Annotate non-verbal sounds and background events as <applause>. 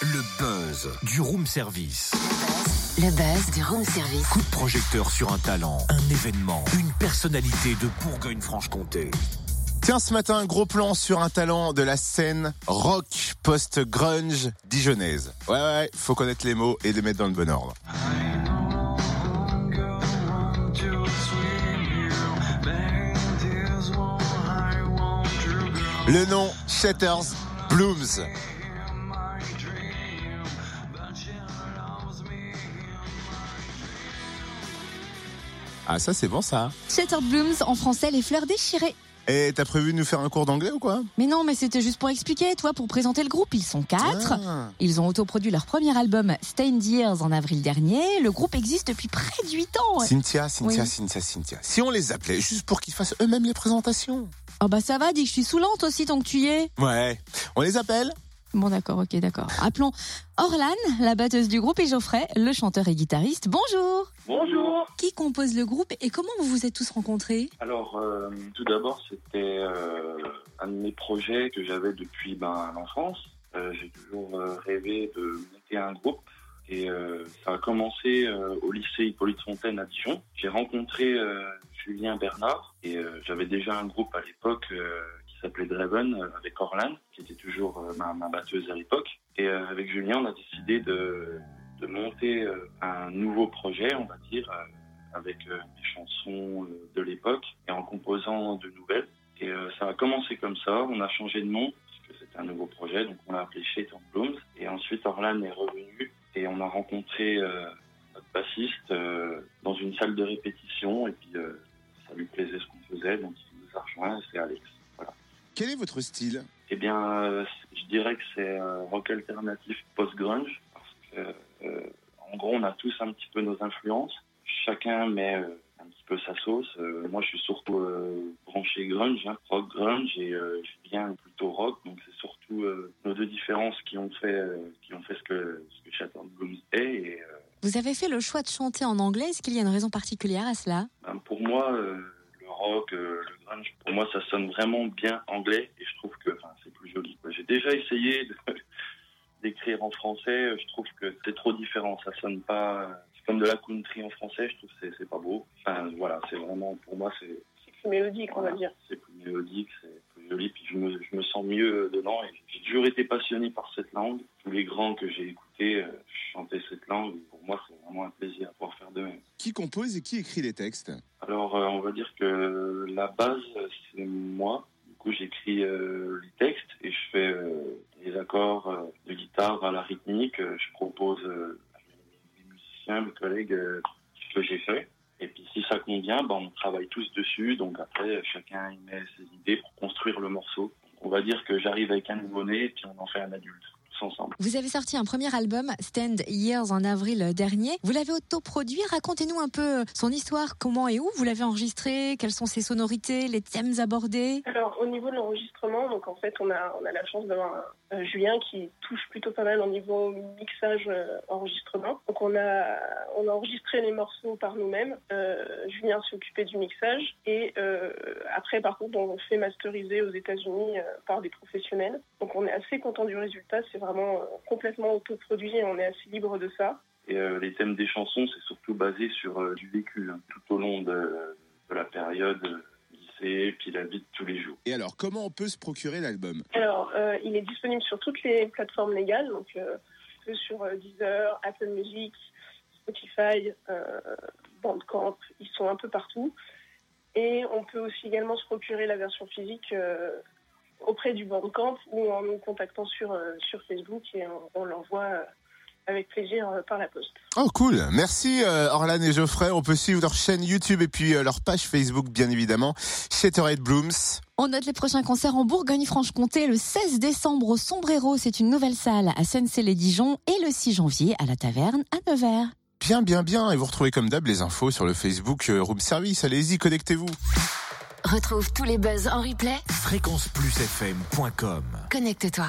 Le buzz du room service. Le buzz du room service. Coup de projecteur sur un talent, un événement, une personnalité de Bourgogne-Franche-Comté. Tiens, ce matin, un gros plan sur un talent de la scène rock post-grunge dijonnaise. Ouais, ouais, faut connaître les mots et les mettre dans le bon ordre. Le nom, Shatters Blooms. Ah, ça, c'est bon, ça. Shattered Blooms, en français, les fleurs déchirées. Et t'as prévu de nous faire un cours d'anglais ou quoi Mais non, mais c'était juste pour expliquer, toi, pour présenter le groupe. Ils sont quatre. Ah. Ils ont autoproduit leur premier album, Stained Years, en avril dernier. Le groupe existe depuis près de 8 ans. Cynthia, Cynthia, Oui. Cynthia, Cynthia. Si on les appelait juste pour qu'ils fassent eux-mêmes les présentations. Oh bah ça va, dis que je suis saoulante aussi tant que tu y es. Ouais. On les appelle Bon d'accord, ok, d'accord. Appelons Orlan, la batteuse du groupe, et Geoffrey, le chanteur et guitariste. Bonjour Bonjour. Qui compose le groupe et comment vous vous êtes tous rencontrés? Alors, euh, tout d'abord, c'était euh, un de mes projets que j'avais depuis ben, l'enfance. Euh, J'ai toujours rêvé de monter un groupe. Et ça a commencé au lycée Hippolyte Fontaine à Dijon. J'ai rencontré Julien Bernard et j'avais déjà un groupe à l'époque s'appelait Draven euh, avec Orlan, qui était toujours euh, ma, batteuse à l'époque. Et euh, avec Julien, on a décidé de, de monter un nouveau projet, on va dire, avec mes chansons de l'époque et en composant de nouvelles. Et ça a commencé comme ça. On a changé de nom parce que c'était un nouveau projet, donc on l'a appelé of Blooms. Et ensuite, Orlan est revenu et on a rencontré notre bassiste dans une salle de répétition et puis ça lui plaisait ce qu'on faisait, donc il nous a rejoint. C'est Alex. Quel est votre style Eh bien, euh, je dirais que c'est euh, rock alternatif post-grunge, parce que, euh, en gros, on a tous un petit peu nos influences. Chacun met euh, un petit peu sa sauce. Euh, moi, je suis surtout euh, branché grunge, hein, rock grunge, et euh, je viens plutôt rock, donc c'est surtout euh, nos deux différences qui ont fait, euh, qui ont fait ce que, ce que Shattered Blooms est. Et, euh, Vous avez fait le choix de chanter en anglais. Est-ce qu'il y a une raison particulière à cela? Ben, pour moi, euh, rock, euh, le grunge, pour moi, ça sonne vraiment bien anglais et je trouve que c'est plus joli. J'ai déjà essayé <laughs> d'écrire en français, je trouve que c'est trop différent. Ça sonne pas. C'est comme de la country en français, je trouve que c'est- pas beau. Enfin, voilà, c'est vraiment, pour moi, c'est plus mélodique, on va dire. c'est plus mélodique, c'est plus joli, puis je me, je me sens mieux dedans. Et j'ai toujours été passionné par cette langue. Tous les grands que j'ai écoutés euh, chantaient cette langue. Pour moi, c'est vraiment un plaisir de pouvoir faire de même. Qui compose et qui écrit les textes? Alors, euh, on va dire que la base, c'est moi. Du coup, j'écris euh, les textes et je fais euh, les accords euh, de guitare à la rythmique. Je propose à mes, musiciens, mes collègues, ce que j'ai fait. Et puis, si ça convient, ben, on travaille tous dessus. Donc, après, chacun y met ses idées pour construire le morceau. On va dire que j'arrive avec un nouveau-né et puis on en fait un adulte, ensemble. Vous avez sorti un premier album, Stand Years, en avril dernier. Vous l'avez autoproduit. Racontez-nous un peu son histoire, comment et où vous l'avez enregistré, quelles sont ses sonorités, les thèmes abordés. Alors, au niveau de l'enregistrement, donc en fait, on a, on a la chance d'avoir un- un Julien qui touche plutôt pas mal au niveau mixage euh, enregistrement. Donc, on a, on a enregistré les morceaux par nous-mêmes. Euh, Julien s'est occupé du mixage. Et euh, après, par contre, on fait masteriser aux États-Unis euh, par des professionnels. Donc, on est assez content du résultat. C'est vraiment euh, complètement autoproduit et on est assez libre de ça. Et euh, les thèmes des chansons, c'est surtout basé sur euh, du vécu hein, tout au long de, de la période lycée, puis la vie de tous les jours. Et alors, comment on peut se procurer l'album? Alors, euh, il est disponible sur toutes les plateformes légales, donc euh, sur euh, Deezer, Apple Music, Spotify, euh, Bandcamp, ils sont un peu partout. Et on peut aussi également se procurer la version physique euh, auprès du Bandcamp ou en nous contactant sur, euh, sur Facebook et on, on l'envoie euh, avec plaisir euh, par la poste. Oh cool, merci euh, Orlan et Geoffrey. On peut suivre leur chaîne YouTube et puis euh, leur page Facebook bien évidemment. Shattered Blooms. On note les prochains concerts en Bourgogne-Franche-Comté le 16 décembre au Sombrero, c'est une nouvelle salle à Sennecey-les-Dijon et le 6 janvier à la Taverne à Nevers. Bien, bien, bien. Et vous retrouvez comme d'hab les infos sur le Facebook Room Service. Allez-y, connectez-vous. Retrouve tous les buzz en replay. Fréquenceplusfm.com Connecte-toi.